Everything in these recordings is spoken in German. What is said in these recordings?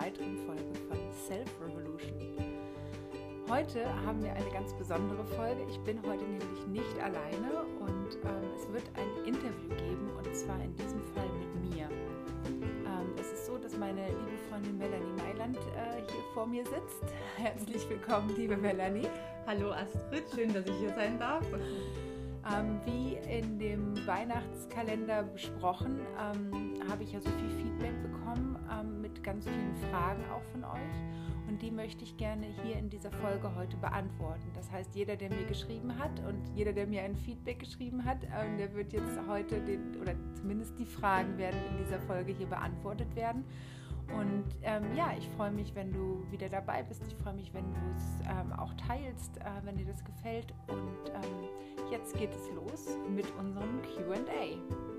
weiteren Folge von Self Revolution. Heute haben wir eine ganz besondere Folge. Ich bin heute nämlich nicht alleine und ähm, es wird ein Interview geben und zwar in diesem Fall mit mir. Ähm, es ist so, dass meine liebe Freundin Melanie Mailand äh, hier vor mir sitzt. Herzlich willkommen, liebe Melanie. Hallo Astrid, schön, dass ich hier sein darf. Ähm, wie in dem Weihnachtskalender besprochen, ähm, habe ich ja so viel Feedback bekommen ähm, mit ganz vielen Fragen auch von euch. Und die möchte ich gerne hier in dieser Folge heute beantworten. Das heißt, jeder, der mir geschrieben hat und jeder, der mir ein Feedback geschrieben hat, ähm, der wird jetzt heute den, oder zumindest die Fragen werden in dieser Folge hier beantwortet werden. Und ähm, ja, ich freue mich, wenn du wieder dabei bist. Ich freue mich, wenn du es ähm, auch teilst, äh, wenn dir das gefällt. Und ähm, jetzt geht es los mit unserem QA.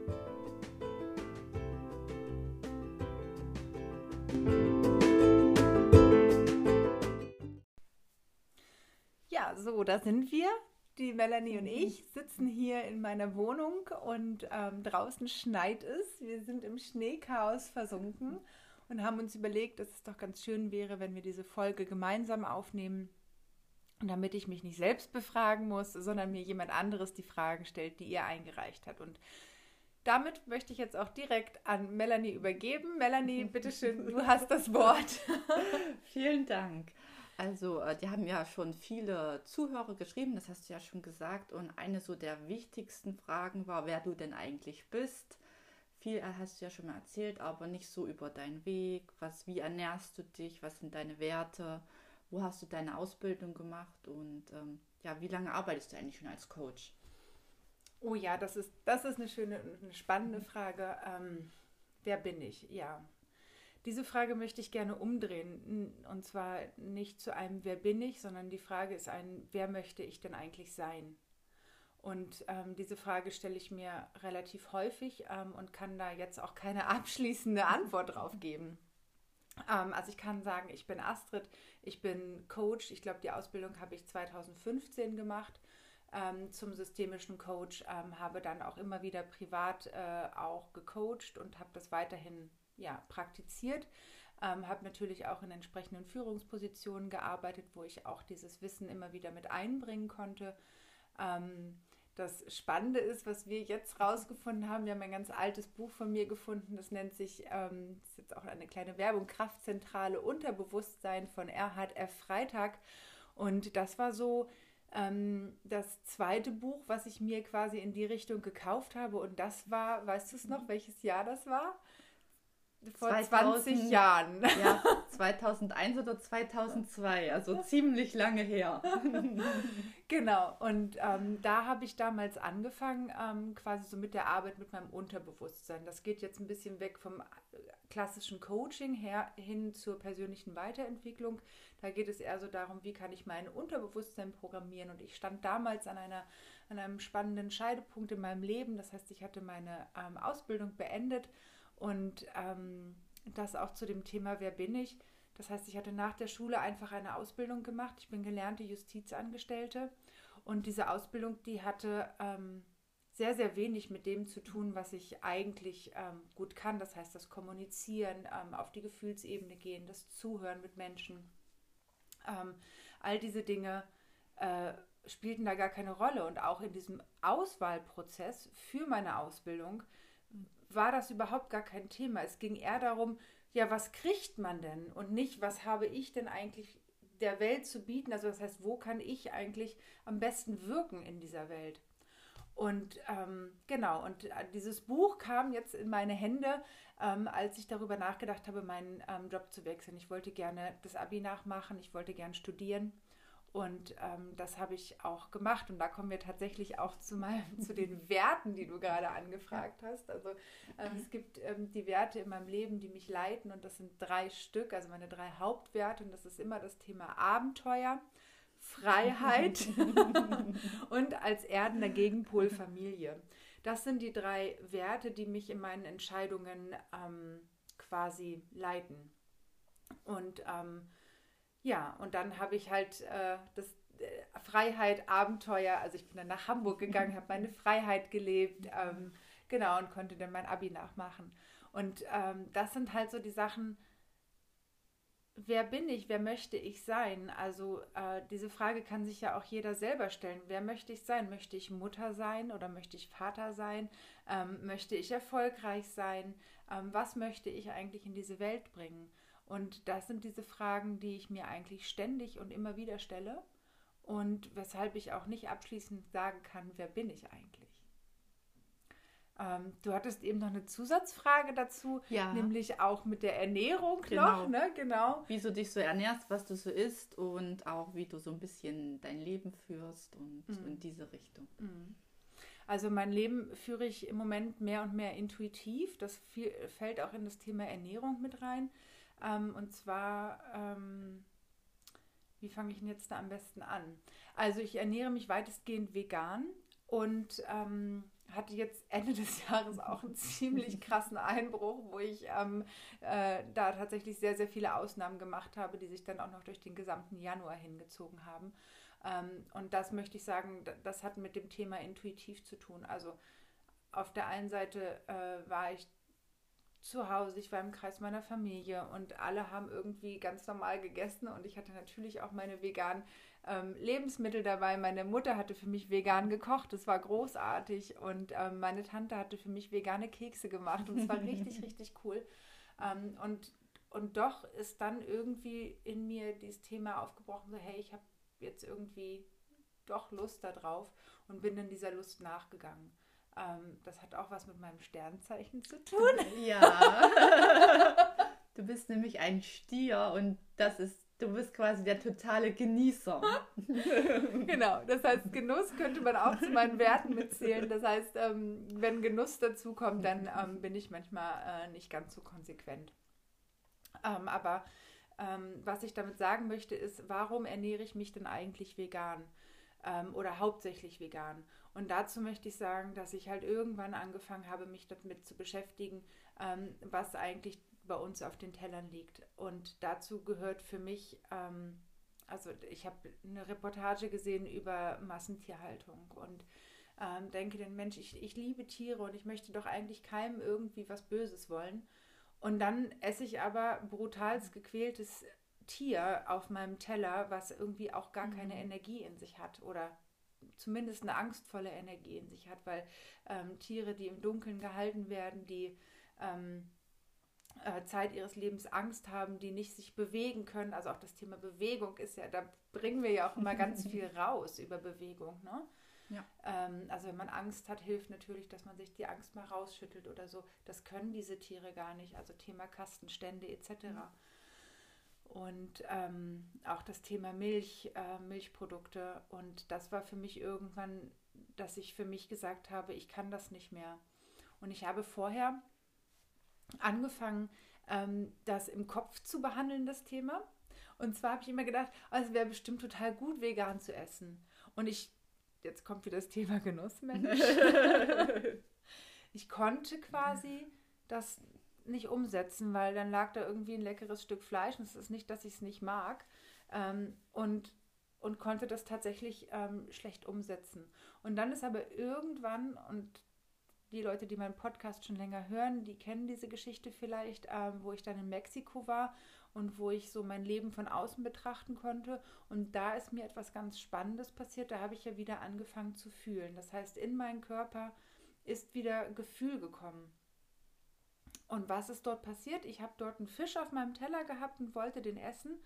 Ja, so, da sind wir. Die Melanie und ich sitzen hier in meiner Wohnung und ähm, draußen schneit es. Wir sind im Schneechaos versunken und haben uns überlegt, dass es doch ganz schön wäre, wenn wir diese Folge gemeinsam aufnehmen. Und damit ich mich nicht selbst befragen muss, sondern mir jemand anderes die Fragen stellt, die ihr eingereicht hat. Und damit möchte ich jetzt auch direkt an Melanie übergeben. Melanie, bitteschön, du hast das Wort. Vielen Dank. Also, äh, die haben ja schon viele Zuhörer geschrieben, das hast du ja schon gesagt. Und eine so der wichtigsten Fragen war, wer du denn eigentlich bist. Viel hast du ja schon mal erzählt, aber nicht so über deinen Weg. Was, wie ernährst du dich? Was sind deine Werte? Wo hast du deine Ausbildung gemacht? Und ähm, ja, wie lange arbeitest du eigentlich schon als Coach? Oh ja, das ist, das ist eine schöne, eine spannende Frage. Ähm, wer bin ich? Ja. Diese Frage möchte ich gerne umdrehen. Und zwar nicht zu einem Wer bin ich, sondern die Frage ist ein, wer möchte ich denn eigentlich sein? Und ähm, diese Frage stelle ich mir relativ häufig ähm, und kann da jetzt auch keine abschließende Antwort drauf geben. Ähm, also ich kann sagen, ich bin Astrid, ich bin Coach. Ich glaube, die Ausbildung habe ich 2015 gemacht ähm, zum systemischen Coach, ähm, habe dann auch immer wieder privat äh, auch gecoacht und habe das weiterhin ja, praktiziert. Ähm, habe natürlich auch in entsprechenden Führungspositionen gearbeitet, wo ich auch dieses Wissen immer wieder mit einbringen konnte. Ähm, das Spannende ist, was wir jetzt rausgefunden haben, wir haben ein ganz altes Buch von mir gefunden, das nennt sich, ähm, das ist jetzt auch eine kleine Werbung, Kraftzentrale Unterbewusstsein von Erhard F. Freitag. Und das war so ähm, das zweite Buch, was ich mir quasi in die Richtung gekauft habe. Und das war, weißt du es noch, welches Jahr das war? Vor 2000, 20 Jahren. Ja, 2001 oder 2002, also ziemlich lange her. genau, und ähm, da habe ich damals angefangen, ähm, quasi so mit der Arbeit mit meinem Unterbewusstsein. Das geht jetzt ein bisschen weg vom äh, klassischen Coaching her hin zur persönlichen Weiterentwicklung. Da geht es eher so darum, wie kann ich mein Unterbewusstsein programmieren. Und ich stand damals an, einer, an einem spannenden Scheidepunkt in meinem Leben. Das heißt, ich hatte meine ähm, Ausbildung beendet und ähm, das auch zu dem Thema, wer bin ich? Das heißt, ich hatte nach der Schule einfach eine Ausbildung gemacht. Ich bin gelernte Justizangestellte und diese Ausbildung, die hatte ähm, sehr, sehr wenig mit dem zu tun, was ich eigentlich ähm, gut kann. Das heißt, das Kommunizieren, ähm, auf die Gefühlsebene gehen, das Zuhören mit Menschen. Ähm, all diese Dinge äh, spielten da gar keine Rolle. Und auch in diesem Auswahlprozess für meine Ausbildung war das überhaupt gar kein Thema. Es ging eher darum, ja, was kriegt man denn und nicht, was habe ich denn eigentlich der Welt zu bieten? Also das heißt, wo kann ich eigentlich am besten wirken in dieser Welt? Und ähm, genau, und äh, dieses Buch kam jetzt in meine Hände, ähm, als ich darüber nachgedacht habe, meinen ähm, Job zu wechseln. Ich wollte gerne das Abi nachmachen, ich wollte gerne studieren und ähm, das habe ich auch gemacht. Und da kommen wir tatsächlich auch zu, mal, zu den Werten, die du gerade angefragt hast. Also ähm, es gibt ähm, die Werte in meinem Leben, die mich leiten. Und das sind drei Stück, also meine drei Hauptwerte. Und das ist immer das Thema Abenteuer, Freiheit und als erdender Gegenpol Familie. Das sind die drei Werte, die mich in meinen Entscheidungen ähm, quasi leiten. Und ähm, ja, und dann habe ich halt äh, das äh, Freiheit, Abenteuer, also ich bin dann nach Hamburg gegangen, habe meine Freiheit gelebt, ähm, genau, und konnte dann mein Abi nachmachen. Und ähm, das sind halt so die Sachen, wer bin ich, wer möchte ich sein? Also äh, diese Frage kann sich ja auch jeder selber stellen. Wer möchte ich sein? Möchte ich Mutter sein oder möchte ich Vater sein? Ähm, möchte ich erfolgreich sein? Ähm, was möchte ich eigentlich in diese Welt bringen? Und das sind diese Fragen, die ich mir eigentlich ständig und immer wieder stelle und weshalb ich auch nicht abschließend sagen kann, wer bin ich eigentlich? Ähm, du hattest eben noch eine Zusatzfrage dazu, ja. nämlich auch mit der Ernährung genau. noch, ne? Genau. Wie du dich so ernährst, was du so isst und auch wie du so ein bisschen dein Leben führst und mhm. in diese Richtung. Mhm. Also mein Leben führe ich im Moment mehr und mehr intuitiv. Das viel, fällt auch in das Thema Ernährung mit rein. Ähm, und zwar, ähm, wie fange ich denn jetzt da am besten an? Also ich ernähre mich weitestgehend vegan und ähm, hatte jetzt Ende des Jahres auch einen ziemlich krassen Einbruch, wo ich ähm, äh, da tatsächlich sehr, sehr viele Ausnahmen gemacht habe, die sich dann auch noch durch den gesamten Januar hingezogen haben. Ähm, und das möchte ich sagen, das hat mit dem Thema intuitiv zu tun. Also auf der einen Seite äh, war ich zu Hause, ich war im Kreis meiner Familie und alle haben irgendwie ganz normal gegessen und ich hatte natürlich auch meine veganen ähm, Lebensmittel dabei. Meine Mutter hatte für mich vegan gekocht, das war großartig und ähm, meine Tante hatte für mich vegane Kekse gemacht und es war richtig, richtig cool. Ähm, und, und doch ist dann irgendwie in mir dieses Thema aufgebrochen, so hey, ich habe jetzt irgendwie doch Lust darauf und bin dann dieser Lust nachgegangen. Ähm, das hat auch was mit meinem Sternzeichen zu tun. Ja. du bist nämlich ein Stier und das ist, du bist quasi der totale Genießer. genau, das heißt, Genuss könnte man auch zu meinen Werten mitzählen. Das heißt, ähm, wenn Genuss dazu kommt, dann ähm, bin ich manchmal äh, nicht ganz so konsequent. Ähm, aber was ich damit sagen möchte, ist, warum ernähre ich mich denn eigentlich vegan? Oder hauptsächlich vegan. Und dazu möchte ich sagen, dass ich halt irgendwann angefangen habe, mich damit zu beschäftigen, ähm, was eigentlich bei uns auf den Tellern liegt. Und dazu gehört für mich, ähm, also ich habe eine Reportage gesehen über Massentierhaltung und ähm, denke den Mensch, ich, ich liebe Tiere und ich möchte doch eigentlich keinem irgendwie was Böses wollen. Und dann esse ich aber brutalst gequältes Tier auf meinem Teller, was irgendwie auch gar keine mhm. Energie in sich hat oder zumindest eine angstvolle Energie in sich hat, weil ähm, Tiere, die im Dunkeln gehalten werden, die ähm, äh, Zeit ihres Lebens Angst haben, die nicht sich bewegen können, also auch das Thema Bewegung ist ja, da bringen wir ja auch immer ganz viel raus über Bewegung, ne? Ja. Ähm, also wenn man Angst hat, hilft natürlich, dass man sich die Angst mal rausschüttelt oder so. Das können diese Tiere gar nicht. Also Thema Kastenstände etc. Mhm. Und ähm, auch das Thema Milch, äh, Milchprodukte. Und das war für mich irgendwann, dass ich für mich gesagt habe, ich kann das nicht mehr. Und ich habe vorher angefangen, ähm, das im Kopf zu behandeln, das Thema. Und zwar habe ich immer gedacht, oh, es wäre bestimmt total gut, vegan zu essen. Und ich jetzt kommt wieder das Thema Genussmensch. ich konnte quasi das nicht umsetzen, weil dann lag da irgendwie ein leckeres Stück Fleisch und es ist nicht, dass ich es nicht mag. Ähm, und, und konnte das tatsächlich ähm, schlecht umsetzen. Und dann ist aber irgendwann, und die Leute, die meinen Podcast schon länger hören, die kennen diese Geschichte vielleicht, ähm, wo ich dann in Mexiko war und wo ich so mein Leben von außen betrachten konnte. Und da ist mir etwas ganz Spannendes passiert. Da habe ich ja wieder angefangen zu fühlen. Das heißt, in meinen Körper ist wieder Gefühl gekommen. Und was ist dort passiert? Ich habe dort einen Fisch auf meinem Teller gehabt und wollte den essen.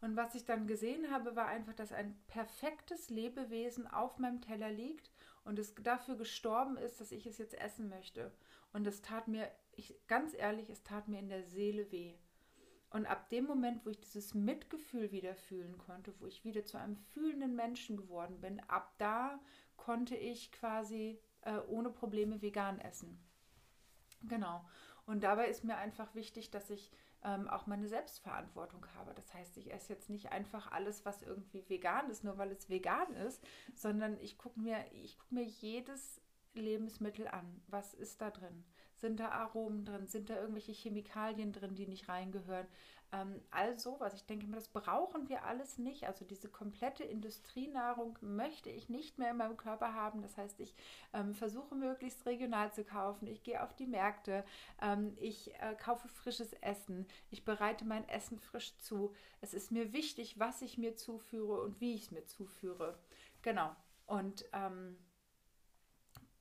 Und was ich dann gesehen habe, war einfach, dass ein perfektes Lebewesen auf meinem Teller liegt und es dafür gestorben ist, dass ich es jetzt essen möchte. Und es tat mir, ich, ganz ehrlich, es tat mir in der Seele weh. Und ab dem Moment, wo ich dieses Mitgefühl wieder fühlen konnte, wo ich wieder zu einem fühlenden Menschen geworden bin, ab da konnte ich quasi äh, ohne Probleme vegan essen. Genau. Und dabei ist mir einfach wichtig, dass ich ähm, auch meine Selbstverantwortung habe. Das heißt, ich esse jetzt nicht einfach alles, was irgendwie vegan ist, nur weil es vegan ist, sondern ich gucke mir, ich gucke mir jedes Lebensmittel an? Was ist da drin? Sind da Aromen drin? Sind da irgendwelche Chemikalien drin, die nicht reingehören? Ähm, also, was ich denke, das brauchen wir alles nicht. Also diese komplette Industrienahrung möchte ich nicht mehr in meinem Körper haben. Das heißt, ich ähm, versuche möglichst regional zu kaufen. Ich gehe auf die Märkte. Ähm, ich äh, kaufe frisches Essen. Ich bereite mein Essen frisch zu. Es ist mir wichtig, was ich mir zuführe und wie ich es mir zuführe. Genau. Und ähm,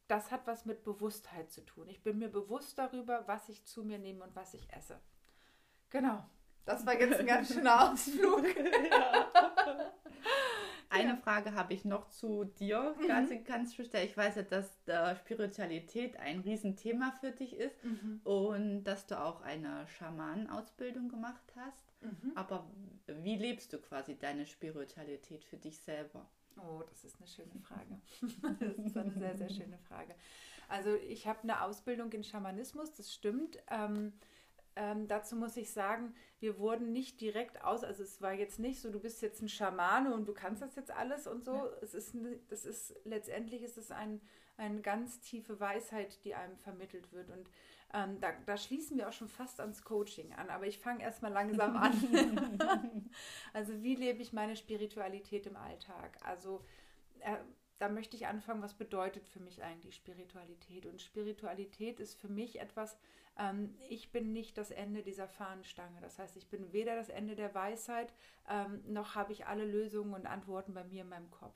das hat was mit Bewusstheit zu tun. Ich bin mir bewusst darüber, was ich zu mir nehme und was ich esse. Genau. Das war jetzt ein ganz schöner Ausflug. Eine ja. Frage habe ich noch zu dir, ganz, mhm. ganz speziell. Ich weiß ja, dass äh, Spiritualität ein Riesenthema für dich ist mhm. und dass du auch eine Schamanenausbildung gemacht hast. Mhm. Aber wie lebst du quasi deine Spiritualität für dich selber? Oh, das ist eine schöne Frage. das ist eine sehr, sehr schöne Frage. Also ich habe eine Ausbildung in Schamanismus, das stimmt. Ähm, ähm, dazu muss ich sagen, wir wurden nicht direkt aus, also es war jetzt nicht so, du bist jetzt ein Schamane und du kannst das jetzt alles und so. Ja. Es ist, das ist letztendlich ist es ein, eine ganz tiefe Weisheit, die einem vermittelt wird. Und ähm, da, da, schließen wir auch schon fast ans Coaching an, aber ich fange erstmal langsam an. also wie lebe ich meine Spiritualität im Alltag? Also äh, da möchte ich anfangen, was bedeutet für mich eigentlich Spiritualität? Und Spiritualität ist für mich etwas, ähm, ich bin nicht das Ende dieser Fahnenstange. Das heißt, ich bin weder das Ende der Weisheit, ähm, noch habe ich alle Lösungen und Antworten bei mir in meinem Kopf.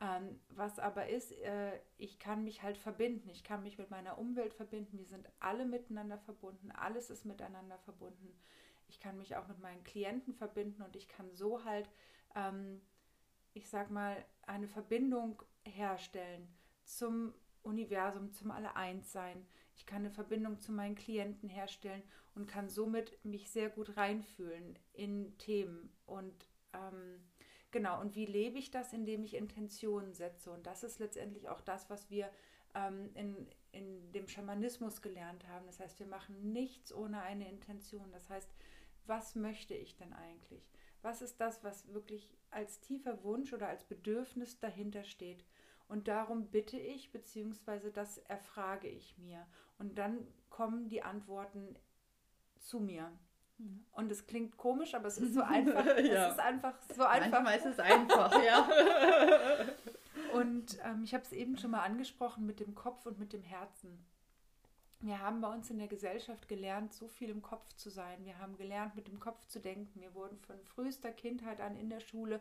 Ähm, was aber ist, äh, ich kann mich halt verbinden. Ich kann mich mit meiner Umwelt verbinden. Wir sind alle miteinander verbunden. Alles ist miteinander verbunden. Ich kann mich auch mit meinen Klienten verbinden und ich kann so halt, ähm, ich sag mal, eine Verbindung herstellen zum Universum, zum Alle-Eins-Sein. Ich kann eine Verbindung zu meinen Klienten herstellen und kann somit mich sehr gut reinfühlen in Themen. Und ähm, genau, und wie lebe ich das, indem ich Intentionen setze? Und das ist letztendlich auch das, was wir ähm, in, in dem Schamanismus gelernt haben. Das heißt, wir machen nichts ohne eine Intention. Das heißt, was möchte ich denn eigentlich? Was ist das, was wirklich als tiefer Wunsch oder als Bedürfnis dahinter steht? Und darum bitte ich, beziehungsweise das erfrage ich mir. Und dann kommen die Antworten zu mir. Und es klingt komisch, aber es ist so einfach. ja. Es ist einfach so einfach. Manchmal ist es einfach, ja. und ähm, ich habe es eben schon mal angesprochen mit dem Kopf und mit dem Herzen. Wir haben bei uns in der Gesellschaft gelernt, so viel im Kopf zu sein. Wir haben gelernt, mit dem Kopf zu denken. Wir wurden von frühester Kindheit an in der Schule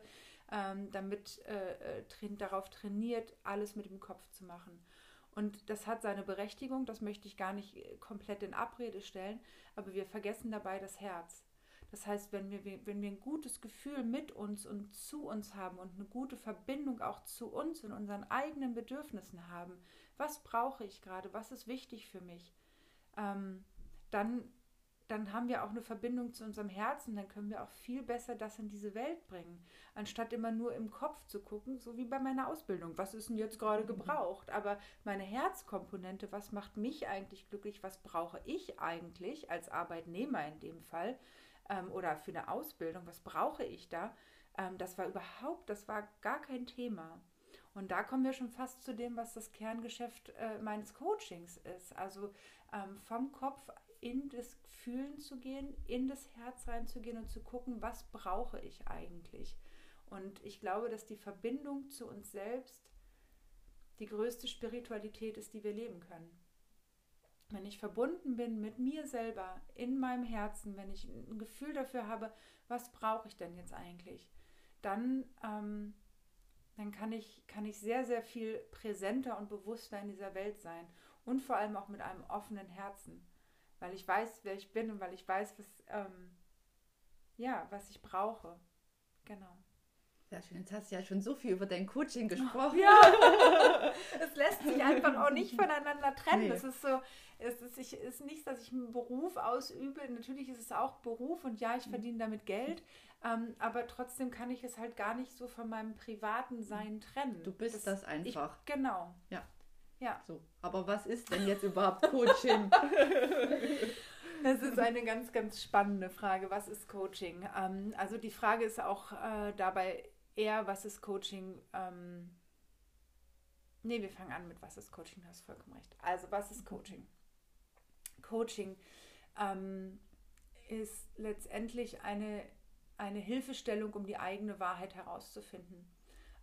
ähm, damit äh, äh darauf trainiert, alles mit dem Kopf zu machen. Und das hat seine Berechtigung, das möchte ich gar nicht äh, komplett in Abrede stellen, aber wir vergessen dabei das Herz. Das heißt, wenn wir, wenn wir ein gutes Gefühl mit uns und zu uns haben und eine gute Verbindung auch zu uns und unseren eigenen Bedürfnissen haben, was brauche ich gerade, was ist wichtig für mich, ähm, dann dann haben wir auch eine Verbindung zu unserem Herzen, dann können wir auch viel besser das in diese Welt bringen, anstatt immer nur im Kopf zu gucken, so wie bei meiner Ausbildung. Was ist denn jetzt gerade gebraucht? Aber meine Herzkomponente, was macht mich eigentlich glücklich? Was brauche ich eigentlich als Arbeitnehmer in dem Fall ähm, oder für eine Ausbildung? Was brauche ich da? Ähm, das war überhaupt, das war gar kein Thema. Und da kommen wir schon fast zu dem, was das Kerngeschäft äh, meines Coachings ist. Also ähm, vom Kopf in das Fühlen zu gehen, in das Herz reinzugehen und zu gucken, was brauche ich eigentlich. Und ich glaube, dass die Verbindung zu uns selbst die größte Spiritualität ist, die wir leben können. Wenn ich verbunden bin mit mir selber, in meinem Herzen, wenn ich ein Gefühl dafür habe, was brauche ich denn jetzt eigentlich, dann, ähm, dann kann, ich, kann ich sehr, sehr viel präsenter und bewusster in dieser Welt sein und vor allem auch mit einem offenen Herzen weil ich weiß, wer ich bin und weil ich weiß, was, ähm, ja, was ich brauche. Genau. Schön. Jetzt hast du ja schon so viel über dein Coaching gesprochen. Ja, es lässt sich einfach auch nicht voneinander trennen. Nee. Es ist so, es ist, ich, ist nicht, dass ich einen Beruf ausübe. Natürlich ist es auch Beruf und ja, ich mhm. verdiene damit Geld. Ähm, aber trotzdem kann ich es halt gar nicht so von meinem privaten Sein trennen. Du bist das, das einfach. Ich, genau. Ja. Ja. So. Aber was ist denn jetzt überhaupt Coaching? Das ist eine ganz, ganz spannende Frage. Was ist Coaching? Ähm, also die Frage ist auch äh, dabei eher, was ist Coaching? Ähm, nee, wir fangen an mit, was ist Coaching? Du hast vollkommen recht. Also, was ist Coaching? Coaching ähm, ist letztendlich eine, eine Hilfestellung, um die eigene Wahrheit herauszufinden.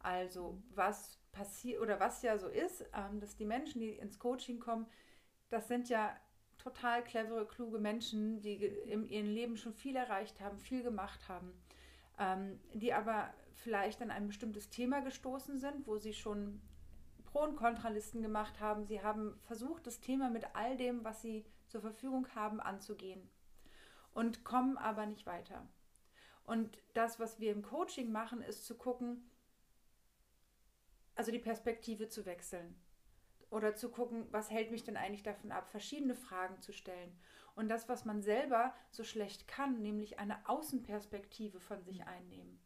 Also, was passiert oder was ja so ist, ähm, dass die Menschen, die ins Coaching kommen, das sind ja total clevere, kluge Menschen, die in ihrem Leben schon viel erreicht haben, viel gemacht haben, ähm, die aber vielleicht an ein bestimmtes Thema gestoßen sind, wo sie schon Pro- und Kontralisten gemacht haben. Sie haben versucht, das Thema mit all dem, was sie zur Verfügung haben, anzugehen und kommen aber nicht weiter. Und das, was wir im Coaching machen, ist zu gucken, also die Perspektive zu wechseln oder zu gucken, was hält mich denn eigentlich davon ab, verschiedene Fragen zu stellen. Und das, was man selber so schlecht kann, nämlich eine Außenperspektive von sich einnehmen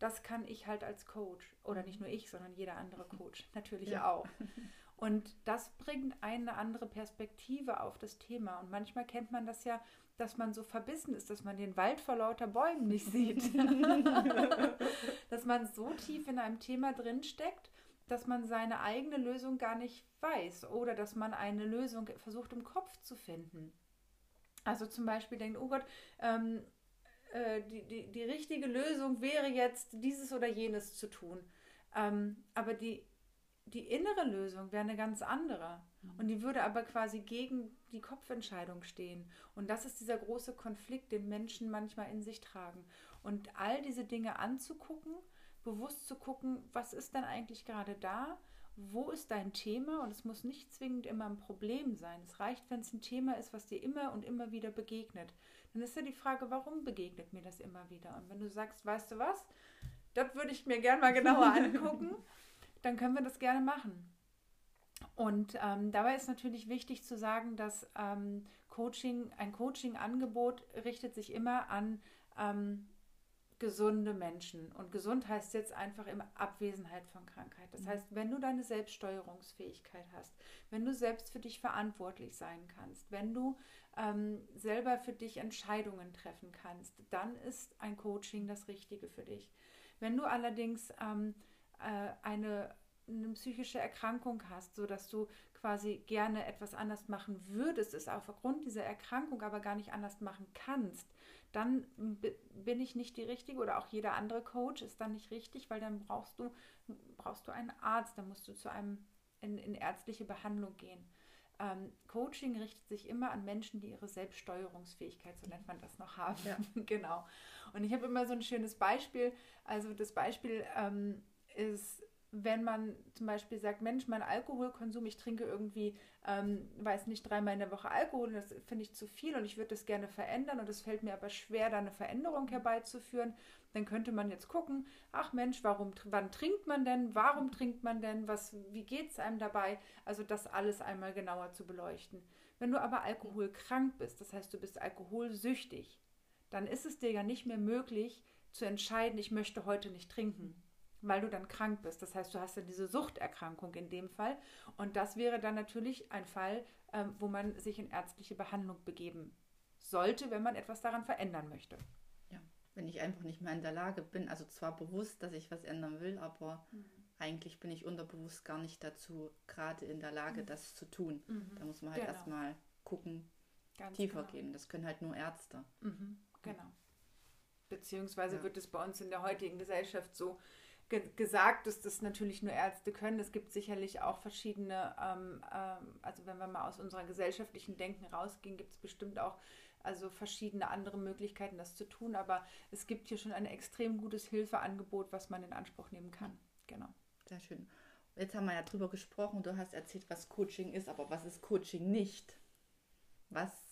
das kann ich halt als Coach. Oder nicht nur ich, sondern jeder andere Coach natürlich ja. auch. Und das bringt eine andere Perspektive auf das Thema. Und manchmal kennt man das ja, dass man so verbissen ist, dass man den Wald vor lauter Bäumen nicht sieht. dass man so tief in einem Thema drinsteckt, dass man seine eigene Lösung gar nicht weiß oder dass man eine Lösung versucht im Kopf zu finden. Also zum Beispiel denkt, oh Gott, ähm, äh, die, die, die richtige Lösung wäre jetzt, dieses oder jenes zu tun. Ähm, aber die, die innere Lösung wäre eine ganz andere. Mhm. Und die würde aber quasi gegen die Kopfentscheidung stehen. Und das ist dieser große Konflikt, den Menschen manchmal in sich tragen. Und all diese Dinge anzugucken, bewusst zu gucken, was ist denn eigentlich gerade da? Wo ist dein Thema? Und es muss nicht zwingend immer ein Problem sein. Es reicht, wenn es ein Thema ist, was dir immer und immer wieder begegnet dann ist ja die Frage, warum begegnet mir das immer wieder? Und wenn du sagst, weißt du was, das würde ich mir gerne mal genauer angucken, dann können wir das gerne machen. Und ähm, dabei ist natürlich wichtig zu sagen, dass ähm, Coaching, ein Coaching-Angebot richtet sich immer an ähm, gesunde Menschen. Und gesund heißt jetzt einfach in Abwesenheit von Krankheit. Das mhm. heißt, wenn du deine Selbststeuerungsfähigkeit hast, wenn du selbst für dich verantwortlich sein kannst, wenn du ähm, selber für dich Entscheidungen treffen kannst, dann ist ein Coaching das Richtige für dich. Wenn du allerdings ähm, äh, eine, eine psychische Erkrankung hast, sodass du quasi gerne etwas anders machen würdest, es aufgrund dieser Erkrankung aber gar nicht anders machen kannst, dann bin ich nicht die richtige oder auch jeder andere Coach ist dann nicht richtig, weil dann brauchst du, brauchst du einen Arzt, dann musst du zu einem in, in ärztliche Behandlung gehen ähm, Coaching richtet sich immer an Menschen, die ihre Selbststeuerungsfähigkeit, so nennt man das noch, haben. Ja. genau. Und ich habe immer so ein schönes Beispiel. Also das Beispiel ähm, ist, wenn man zum Beispiel sagt, Mensch, mein Alkoholkonsum, ich trinke irgendwie, ähm, weiß nicht, dreimal in der Woche Alkohol, das finde ich zu viel und ich würde das gerne verändern und es fällt mir aber schwer, da eine Veränderung herbeizuführen, dann könnte man jetzt gucken, ach Mensch, warum, wann trinkt man denn, warum trinkt man denn, was, wie geht es einem dabei? Also das alles einmal genauer zu beleuchten. Wenn du aber alkoholkrank bist, das heißt, du bist alkoholsüchtig, dann ist es dir ja nicht mehr möglich zu entscheiden, ich möchte heute nicht trinken, weil du dann krank bist. Das heißt, du hast ja diese Suchterkrankung in dem Fall. Und das wäre dann natürlich ein Fall, ähm, wo man sich in ärztliche Behandlung begeben sollte, wenn man etwas daran verändern möchte wenn ich einfach nicht mehr in der Lage bin, also zwar bewusst, dass ich was ändern will, aber mhm. eigentlich bin ich unterbewusst gar nicht dazu gerade in der Lage, mhm. das zu tun. Mhm. Da muss man halt genau. erstmal gucken, Ganz tiefer genau. gehen. Das können halt nur Ärzte. Mhm. Genau. Beziehungsweise ja. wird es bei uns in der heutigen Gesellschaft so ge gesagt, dass das natürlich nur Ärzte können. Es gibt sicherlich auch verschiedene, ähm, ähm, also wenn wir mal aus unserer gesellschaftlichen Denken rausgehen, gibt es bestimmt auch also verschiedene andere Möglichkeiten, das zu tun. Aber es gibt hier schon ein extrem gutes Hilfeangebot, was man in Anspruch nehmen kann. Genau. Sehr schön. Jetzt haben wir ja drüber gesprochen. Du hast erzählt, was Coaching ist, aber was ist Coaching nicht? Was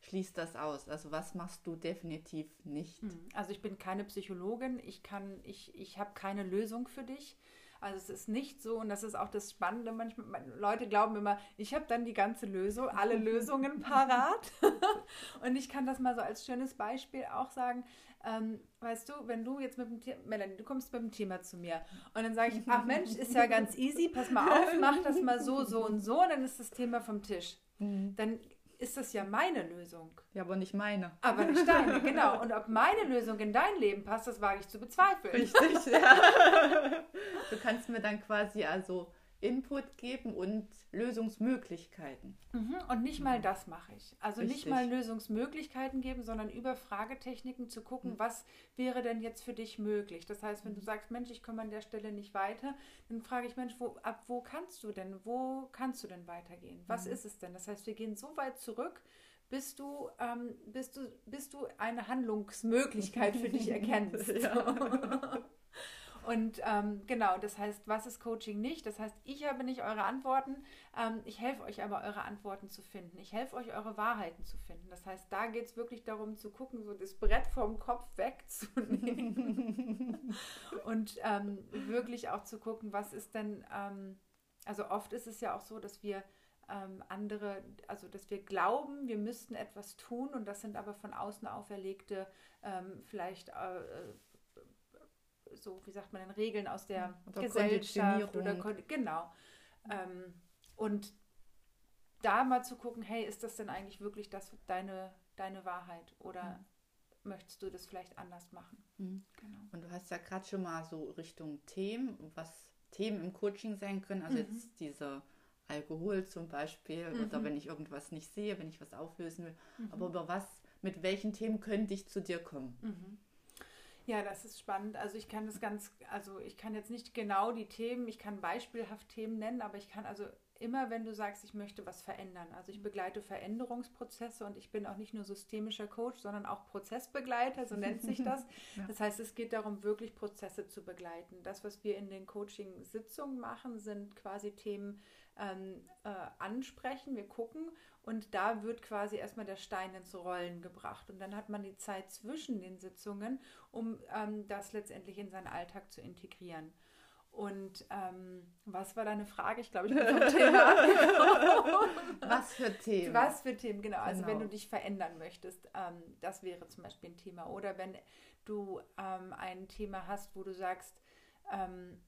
schließt das aus? Also was machst du definitiv nicht? Hm, also ich bin keine Psychologin. Ich kann, ich, ich habe keine Lösung für dich. Also es ist nicht so, und das ist auch das Spannende, manchmal, Leute glauben immer, ich habe dann die ganze Lösung, alle Lösungen parat. und ich kann das mal so als schönes Beispiel auch sagen. Ähm, weißt du, wenn du jetzt mit dem Thema, Melanie, du kommst mit dem Thema zu mir und dann sage ich, ach Mensch, ist ja ganz easy, pass mal auf, mach das mal so, so und so, und dann ist das Thema vom Tisch. Mhm. Dann ist das ja meine Lösung. Ja, aber nicht meine. Aber nicht deine, genau. Und ob meine Lösung in dein Leben passt, das wage ich zu bezweifeln. Richtig, ja. Du kannst mir dann quasi also Input geben und Lösungsmöglichkeiten. Mhm. Und nicht mal das mache ich. Also Richtig. nicht mal Lösungsmöglichkeiten geben, sondern über Fragetechniken zu gucken, mhm. was wäre denn jetzt für dich möglich. Das heißt, wenn du mhm. sagst, Mensch, ich komme an der Stelle nicht weiter, dann frage ich, Mensch, wo, ab wo kannst du denn, wo kannst du denn weitergehen? Was mhm. ist es denn? Das heißt, wir gehen so weit zurück, bis du, ähm, bis du, bis du eine Handlungsmöglichkeit für dich erkennst. Ja. Und ähm, genau, das heißt, was ist Coaching nicht? Das heißt, ich habe nicht eure Antworten, ähm, ich helfe euch aber, eure Antworten zu finden. Ich helfe euch, eure Wahrheiten zu finden. Das heißt, da geht es wirklich darum zu gucken, so das Brett vom Kopf wegzunehmen und ähm, wirklich auch zu gucken, was ist denn, ähm, also oft ist es ja auch so, dass wir ähm, andere, also dass wir glauben, wir müssten etwas tun und das sind aber von außen auferlegte, ähm, vielleicht äh, äh so, wie sagt man denn, Regeln aus der oder Gesellschaft oder genau. Ähm, und da mal zu gucken, hey, ist das denn eigentlich wirklich das deine, deine Wahrheit oder mhm. möchtest du das vielleicht anders machen? Mhm. Genau. Und du hast ja gerade schon mal so Richtung Themen, was Themen im Coaching sein können, also mhm. jetzt diese Alkohol zum Beispiel oder mhm. wenn ich irgendwas nicht sehe, wenn ich was auflösen will, mhm. aber über was, mit welchen Themen könnte ich zu dir kommen? Ja, das ist spannend. Also ich kann das ganz, also ich kann jetzt nicht genau die Themen, ich kann beispielhaft Themen nennen, aber ich kann also immer, wenn du sagst, ich möchte was verändern. Also ich begleite Veränderungsprozesse und ich bin auch nicht nur systemischer Coach, sondern auch Prozessbegleiter, so nennt sich das. ja. Das heißt, es geht darum, wirklich Prozesse zu begleiten. Das, was wir in den Coaching-Sitzungen machen, sind quasi Themen ähm, äh, ansprechen. Wir gucken und da wird quasi erstmal der Stein ins Rollen gebracht. Und dann hat man die Zeit zwischen den Sitzungen, um ähm, das letztendlich in seinen Alltag zu integrieren. Und ähm, was war deine Frage? Ich glaube, ich bin vom Thema. was für Themen? Was für Themen, genau. Also wenn genau. du dich verändern möchtest, ähm, das wäre zum Beispiel ein Thema. Oder wenn du ähm, ein Thema hast, wo du sagst, ähm,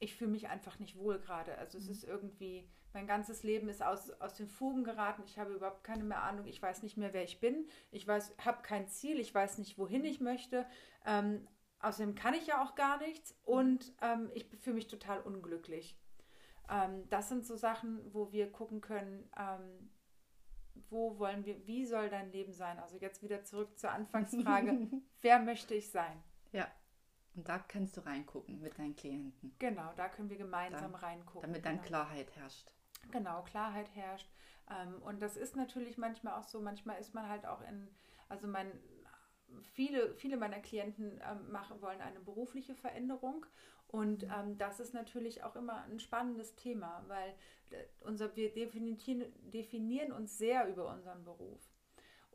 ich fühle mich einfach nicht wohl gerade. Also es mhm. ist irgendwie, mein ganzes Leben ist aus, aus den Fugen geraten. Ich habe überhaupt keine mehr Ahnung. Ich weiß nicht mehr, wer ich bin. Ich weiß, habe kein Ziel. Ich weiß nicht, wohin ich möchte. Ähm, außerdem kann ich ja auch gar nichts und ähm, ich fühle mich total unglücklich. Ähm, das sind so Sachen, wo wir gucken können, ähm, wo wollen wir, wie soll dein Leben sein? Also jetzt wieder zurück zur Anfangsfrage, wer möchte ich sein? Ja. Und da kannst du reingucken mit deinen Klienten. Genau, da können wir gemeinsam dann, reingucken. Damit dann genau. Klarheit herrscht. Genau, Klarheit herrscht. Ähm, und das ist natürlich manchmal auch so, manchmal ist man halt auch in, also mein, viele, viele meiner Klienten ähm, machen, wollen eine berufliche Veränderung. Und ähm, das ist natürlich auch immer ein spannendes Thema, weil äh, unser, wir definieren, definieren uns sehr über unseren Beruf.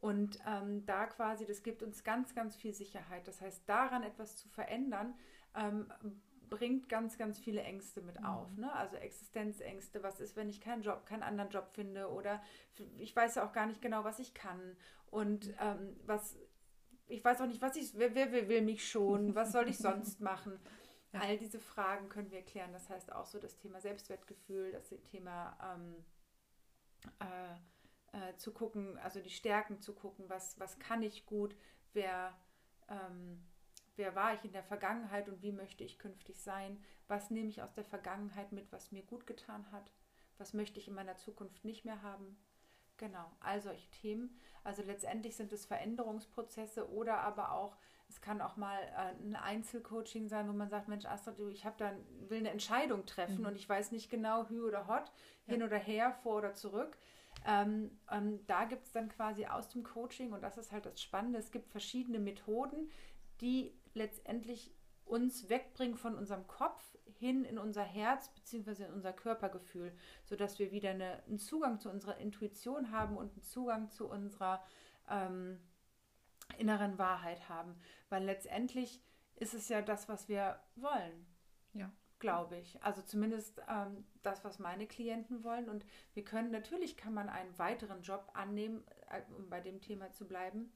Und ähm, da quasi, das gibt uns ganz, ganz viel Sicherheit. Das heißt, daran etwas zu verändern, ähm, bringt ganz, ganz viele Ängste mit mhm. auf. Ne? Also Existenzängste, was ist, wenn ich keinen Job, keinen anderen Job finde oder ich weiß ja auch gar nicht genau, was ich kann und ähm, was, ich weiß auch nicht, was ich, wer, wer will mich schon, was soll ich sonst machen? Ja. All diese Fragen können wir klären. Das heißt auch so das Thema Selbstwertgefühl, das Thema ähm, äh, äh, zu gucken, also die Stärken zu gucken, was, was kann ich gut, wer, ähm, wer war ich in der Vergangenheit und wie möchte ich künftig sein, was nehme ich aus der Vergangenheit mit, was mir gut getan hat, was möchte ich in meiner Zukunft nicht mehr haben. Genau, all solche Themen. Also letztendlich sind es Veränderungsprozesse oder aber auch, es kann auch mal äh, ein Einzelcoaching sein, wo man sagt, Mensch, Astrid, ich habe da, will eine Entscheidung treffen mhm. und ich weiß nicht genau, hü oder hot, hin ja. oder her, vor oder zurück. Ähm, ähm, da gibt es dann quasi aus dem Coaching, und das ist halt das Spannende, es gibt verschiedene Methoden, die letztendlich uns wegbringen von unserem Kopf hin in unser Herz bzw. in unser Körpergefühl, sodass wir wieder eine, einen Zugang zu unserer Intuition haben und einen Zugang zu unserer ähm, inneren Wahrheit haben. Weil letztendlich ist es ja das, was wir wollen. Glaube ich. Also zumindest ähm, das, was meine Klienten wollen. Und wir können, natürlich kann man einen weiteren Job annehmen, äh, um bei dem Thema zu bleiben.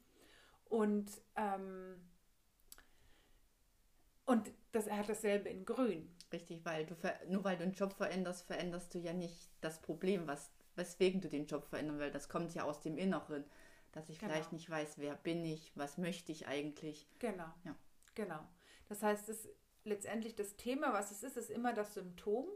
Und, ähm, und das, er hat dasselbe in Grün. Richtig, weil du nur weil du einen Job veränderst, veränderst du ja nicht das Problem, was, weswegen du den Job verändern willst. Das kommt ja aus dem Inneren, dass ich genau. vielleicht nicht weiß, wer bin ich, was möchte ich eigentlich. Genau. Ja. Genau. Das heißt, es letztendlich das Thema, was es ist, ist immer das Symptom.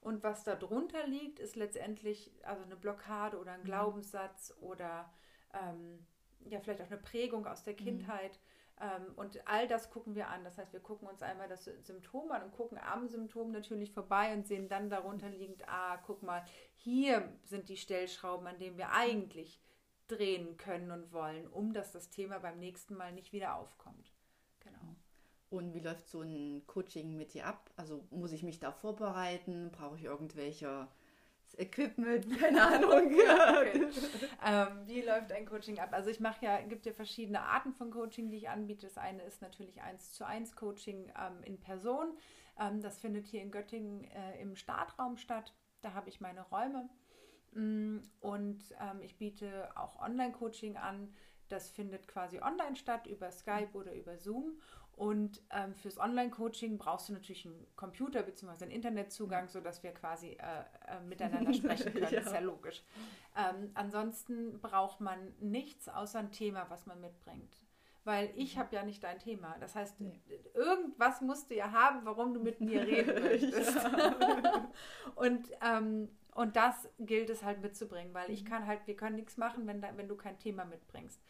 Und was darunter liegt, ist letztendlich also eine Blockade oder ein mhm. Glaubenssatz oder ähm, ja, vielleicht auch eine Prägung aus der mhm. Kindheit. Mhm. und all das gucken wir an. Das heißt, wir gucken uns einmal das Symptom an und gucken am Symptom natürlich vorbei und sehen dann darunter liegend, ah, guck mal, hier sind die Stellschrauben, an denen wir eigentlich drehen können und wollen, um dass das Thema beim nächsten Mal nicht wieder aufkommt. Und wie läuft so ein Coaching mit dir ab? Also muss ich mich da vorbereiten? Brauche ich irgendwelche Equipment, keine Ahnung. okay. ähm, wie läuft ein Coaching ab? Also ich mache ja, gibt ja verschiedene Arten von Coaching, die ich anbiete. Das eine ist natürlich eins zu eins Coaching ähm, in Person. Ähm, das findet hier in Göttingen äh, im Startraum statt. Da habe ich meine Räume. Mm, und ähm, ich biete auch Online-Coaching an. Das findet quasi online statt über Skype oder über Zoom. Und ähm, fürs Online-Coaching brauchst du natürlich einen Computer bzw. einen Internetzugang, sodass wir quasi äh, äh, miteinander sprechen können. ja. Ist ja logisch. Ähm, ansonsten braucht man nichts außer ein Thema, was man mitbringt. Weil ich mhm. habe ja nicht dein Thema. Das heißt, nee. irgendwas musst du ja haben, warum du mit mir reden möchtest. und, ähm, und das gilt es halt mitzubringen, weil ich mhm. kann halt, wir können nichts machen, wenn, da, wenn du kein Thema mitbringst.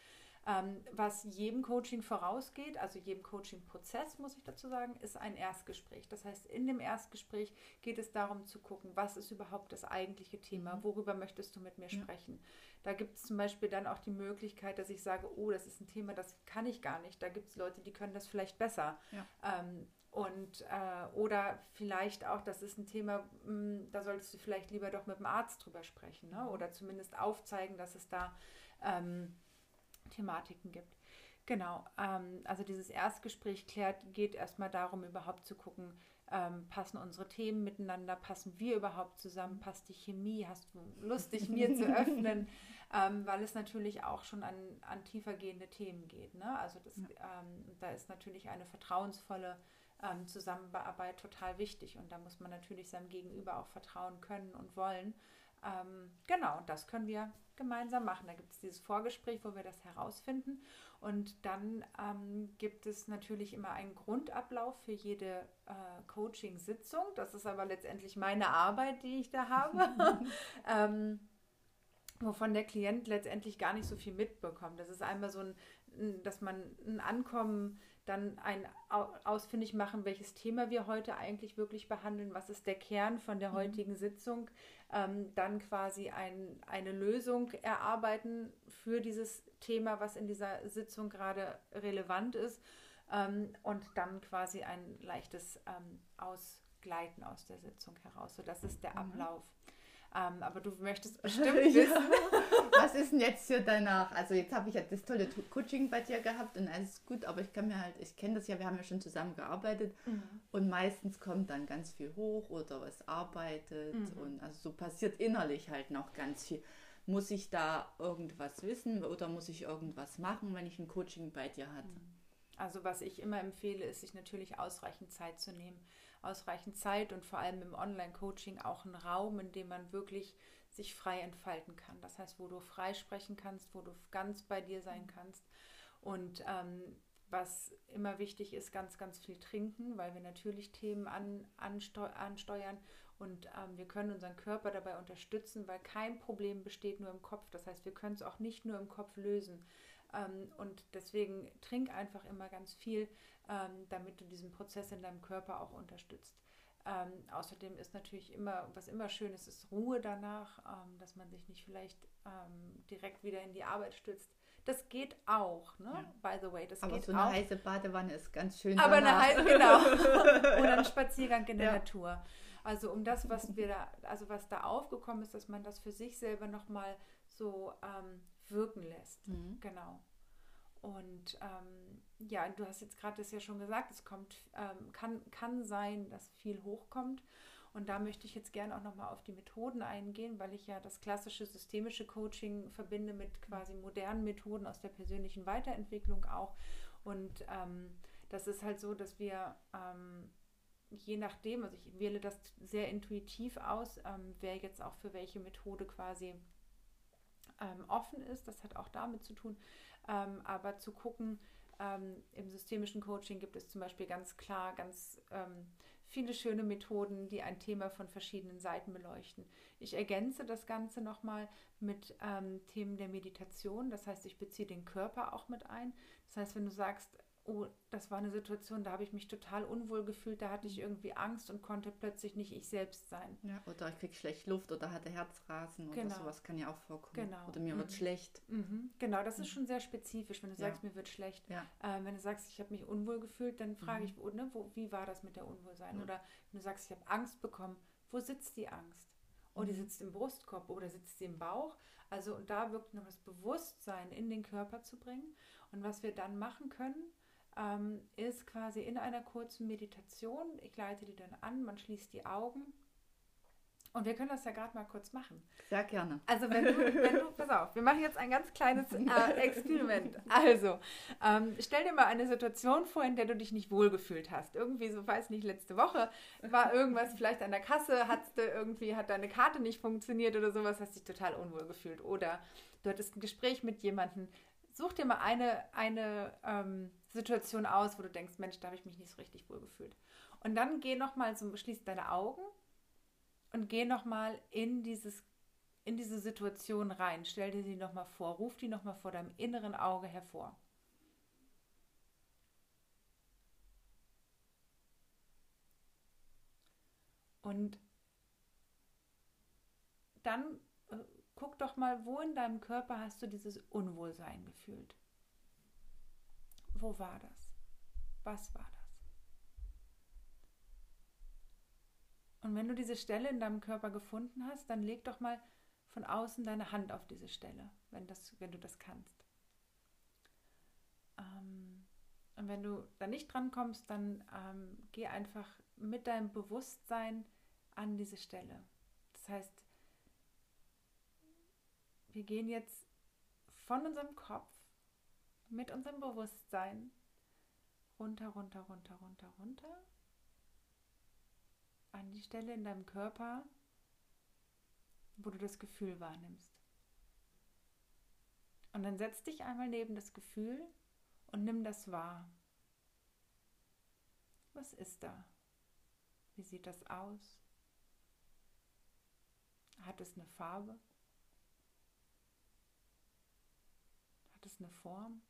Ähm, was jedem Coaching vorausgeht, also jedem Coaching-Prozess, muss ich dazu sagen, ist ein Erstgespräch. Das heißt, in dem Erstgespräch geht es darum zu gucken, was ist überhaupt das eigentliche Thema, mhm. worüber möchtest du mit mir ja. sprechen. Da gibt es zum Beispiel dann auch die Möglichkeit, dass ich sage, oh, das ist ein Thema, das kann ich gar nicht. Da gibt es Leute, die können das vielleicht besser. Ja. Ähm, und äh, oder vielleicht auch, das ist ein Thema, mh, hm, da solltest du vielleicht lieber doch mit dem Arzt drüber sprechen, ne? Mhm. oder zumindest aufzeigen, dass es da ähm, Thematiken gibt. Genau, ähm, also dieses Erstgespräch klärt, geht erstmal darum, überhaupt zu gucken, ähm, passen unsere Themen miteinander, passen wir überhaupt zusammen, passt die Chemie, hast du Lust, dich mir zu öffnen, ähm, weil es natürlich auch schon an, an tiefergehende Themen geht. Ne? Also das, ja. Ähm, da ist natürlich eine vertrauensvolle ähm, Zusammenarbeit total wichtig und da muss man natürlich seinem Gegenüber auch vertrauen können und wollen. Ähm, genau, das können wir gemeinsam machen. Da gibt es dieses Vorgespräch, wo wir das herausfinden. Und dann ähm, gibt es natürlich immer einen Grundablauf für jede äh, Coaching-Sitzung. Das ist aber letztendlich meine Arbeit, die ich da habe. ähm, wovon der Klient letztendlich gar nicht so viel mitbekommt. Das ist einmal so ein, dass man ein Ankommen dann ein ausfindig machen, welches Thema wir heute eigentlich wirklich behandeln, was ist der Kern von der mhm. heutigen Sitzung, ähm, dann quasi ein, eine Lösung erarbeiten für dieses Thema, was in dieser Sitzung gerade relevant ist ähm, und dann quasi ein leichtes ähm, Ausgleiten aus der Sitzung heraus. So, das ist der mhm. Ähm, aber du möchtest bestimmt wissen. Was ist denn jetzt hier danach? Also jetzt habe ich ja das tolle Coaching bei dir gehabt und alles gut, aber ich kann mir halt, ich kenne das ja, wir haben ja schon zusammen gearbeitet mhm. und meistens kommt dann ganz viel hoch oder was arbeitet mhm. und also so passiert innerlich halt noch ganz viel. Muss ich da irgendwas wissen oder muss ich irgendwas machen, wenn ich ein Coaching bei dir hatte? Mhm. Also was ich immer empfehle, ist, sich natürlich ausreichend Zeit zu nehmen ausreichend Zeit und vor allem im Online-Coaching auch einen Raum, in dem man wirklich sich frei entfalten kann. Das heißt, wo du frei sprechen kannst, wo du ganz bei dir sein kannst. Und ähm, was immer wichtig ist, ganz, ganz viel trinken, weil wir natürlich Themen an, ansteu ansteuern und ähm, wir können unseren Körper dabei unterstützen, weil kein Problem besteht nur im Kopf. Das heißt, wir können es auch nicht nur im Kopf lösen. Ähm, und deswegen trink einfach immer ganz viel, ähm, damit du diesen Prozess in deinem Körper auch unterstützt. Ähm, außerdem ist natürlich immer, was immer schön ist, ist Ruhe danach, ähm, dass man sich nicht vielleicht ähm, direkt wieder in die Arbeit stützt. Das geht auch, ne? Ja. By the way, das Aber geht so eine auch. heiße Badewanne ist ganz schön. Aber danach. eine heiße, genau. Oder ein Spaziergang in der ja. Natur. Also um das, was wir da, also was da aufgekommen ist, dass man das für sich selber nochmal so ähm, wirken lässt. Mhm. Genau. Und ähm, ja, du hast jetzt gerade das ja schon gesagt, es kommt, ähm, kann, kann sein, dass viel hochkommt. Und da möchte ich jetzt gerne auch nochmal auf die Methoden eingehen, weil ich ja das klassische systemische Coaching verbinde mit quasi modernen Methoden aus der persönlichen Weiterentwicklung auch. Und ähm, das ist halt so, dass wir ähm, je nachdem, also ich wähle das sehr intuitiv aus, ähm, wer jetzt auch für welche Methode quasi ähm, offen ist. Das hat auch damit zu tun. Ähm, aber zu gucken, ähm, im systemischen Coaching gibt es zum Beispiel ganz klar, ganz ähm, viele schöne Methoden, die ein Thema von verschiedenen Seiten beleuchten. Ich ergänze das Ganze nochmal mit ähm, Themen der Meditation. Das heißt, ich beziehe den Körper auch mit ein. Das heißt, wenn du sagst, oh, das war eine Situation, da habe ich mich total unwohl gefühlt, da hatte ich irgendwie Angst und konnte plötzlich nicht ich selbst sein. Ja, oder ich kriege schlecht Luft oder hatte Herzrasen oder genau. sowas kann ja auch vorkommen. Genau. Oder mir mhm. wird schlecht. Mhm. Genau, das ist mhm. schon sehr spezifisch, wenn du sagst, ja. mir wird schlecht. Ja. Äh, wenn du sagst, ich habe mich unwohl gefühlt, dann frage mhm. ich, wo, ne, wo, wie war das mit der Unwohlsein? Oder wenn du sagst, ich habe Angst bekommen, wo sitzt die Angst? Oh, die mhm. sitzt im Brustkorb oder sitzt sie im Bauch. Also und da wirklich noch das Bewusstsein in den Körper zu bringen. Und was wir dann machen können, ähm, ist quasi in einer kurzen Meditation. Ich leite die dann an, man schließt die Augen. Und wir können das ja gerade mal kurz machen. Sehr gerne. Also wenn du, wenn du, pass auf, wir machen jetzt ein ganz kleines äh, Experiment. Also, ähm, stell dir mal eine Situation vor, in der du dich nicht wohlgefühlt hast. Irgendwie, so weiß nicht, letzte Woche war irgendwas vielleicht an der Kasse, hast du irgendwie, hat deine Karte nicht funktioniert oder sowas, hast dich total unwohl gefühlt. Oder du hattest ein Gespräch mit jemandem. Such dir mal eine, eine ähm, Situation aus, wo du denkst, Mensch, da habe ich mich nicht so richtig wohl gefühlt. Und dann geh nochmal, so, schließ deine Augen und geh nochmal in dieses in diese Situation rein. Stell dir sie nochmal vor, ruf die nochmal vor deinem inneren Auge hervor. Und dann guck doch mal, wo in deinem Körper hast du dieses Unwohlsein gefühlt. Wo war das? Was war das? Und wenn du diese Stelle in deinem Körper gefunden hast, dann leg doch mal von außen deine Hand auf diese Stelle, wenn, das, wenn du das kannst. Ähm, und wenn du da nicht dran kommst, dann ähm, geh einfach mit deinem Bewusstsein an diese Stelle. Das heißt, wir gehen jetzt von unserem Kopf mit unserem Bewusstsein runter, runter, runter, runter, runter an die Stelle in deinem Körper, wo du das Gefühl wahrnimmst. Und dann setz dich einmal neben das Gefühl und nimm das wahr. Was ist da? Wie sieht das aus? Hat es eine Farbe? Es eine Form?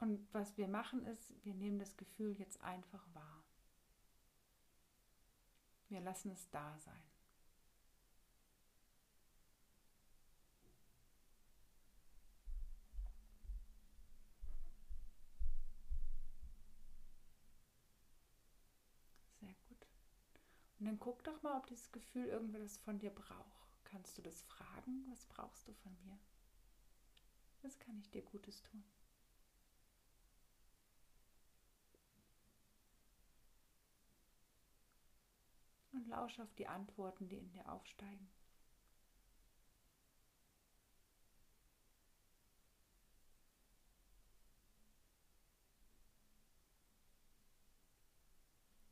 Und was wir machen ist, wir nehmen das Gefühl jetzt einfach wahr. Wir lassen es da sein. Sehr gut. Und dann guck doch mal, ob dieses Gefühl irgendwas von dir braucht. Kannst du das fragen? Was brauchst du von mir? Was kann ich dir Gutes tun? und lausche auf die Antworten, die in dir aufsteigen.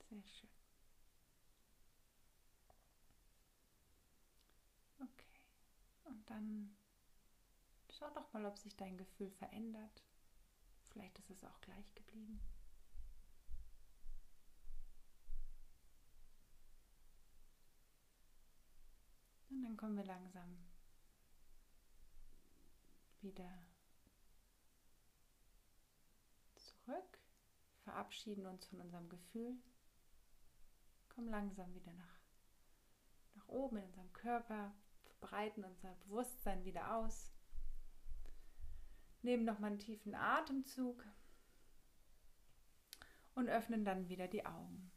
Sehr schön. Okay. Und dann schau doch mal, ob sich dein Gefühl verändert. Vielleicht ist es auch gleich geblieben. Und dann kommen wir langsam wieder zurück, verabschieden uns von unserem Gefühl, kommen langsam wieder nach, nach oben in unserem Körper, breiten unser Bewusstsein wieder aus, nehmen nochmal einen tiefen Atemzug und öffnen dann wieder die Augen.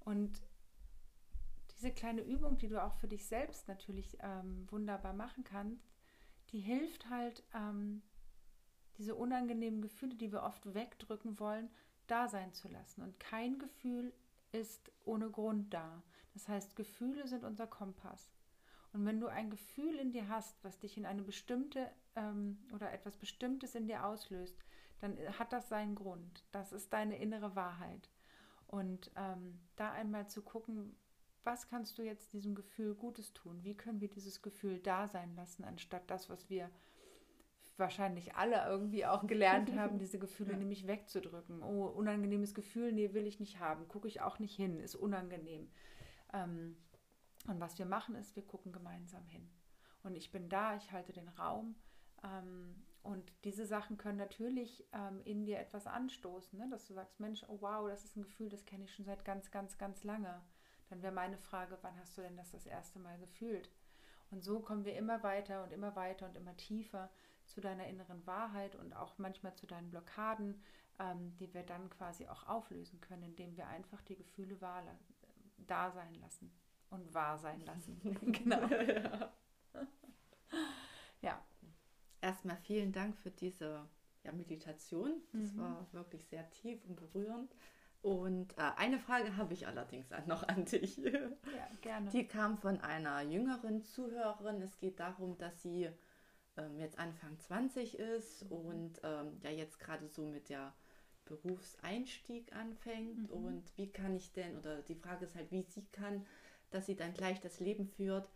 Und diese kleine Übung, die du auch für dich selbst natürlich ähm, wunderbar machen kannst, die hilft halt, ähm, diese unangenehmen Gefühle, die wir oft wegdrücken wollen, da sein zu lassen. Und kein Gefühl ist ohne Grund da. Das heißt, Gefühle sind unser Kompass. Und wenn du ein Gefühl in dir hast, was dich in eine bestimmte ähm, oder etwas Bestimmtes in dir auslöst, dann hat das seinen Grund. Das ist deine innere Wahrheit. Und ähm, da einmal zu gucken, was kannst du jetzt diesem Gefühl Gutes tun? Wie können wir dieses Gefühl da sein lassen, anstatt das, was wir wahrscheinlich alle irgendwie auch gelernt haben, diese Gefühle ja. nämlich wegzudrücken. Oh, unangenehmes Gefühl, nee, will ich nicht haben, gucke ich auch nicht hin, ist unangenehm. Ähm, und was wir machen ist, wir gucken gemeinsam hin. Und ich bin da, ich halte den Raum. Ähm, und diese Sachen können natürlich ähm, in dir etwas anstoßen, ne? dass du sagst, Mensch, oh wow, das ist ein Gefühl, das kenne ich schon seit ganz, ganz, ganz lange. Dann wäre meine Frage, wann hast du denn das das erste Mal gefühlt? Und so kommen wir immer weiter und immer weiter und immer tiefer zu deiner inneren Wahrheit und auch manchmal zu deinen Blockaden, ähm, die wir dann quasi auch auflösen können, indem wir einfach die Gefühle wahr, da sein lassen und wahr sein lassen. genau. ja. ja. Erstmal vielen Dank für diese ja, Meditation. Das mhm. war wirklich sehr tief und berührend. Und äh, eine Frage habe ich allerdings noch an dich. Ja, gerne. Die kam von einer jüngeren Zuhörerin. Es geht darum, dass sie ähm, jetzt Anfang 20 ist mhm. und ähm, ja jetzt gerade so mit der Berufseinstieg anfängt. Mhm. Und wie kann ich denn, oder die Frage ist halt, wie sie kann, dass sie dann gleich das Leben führt,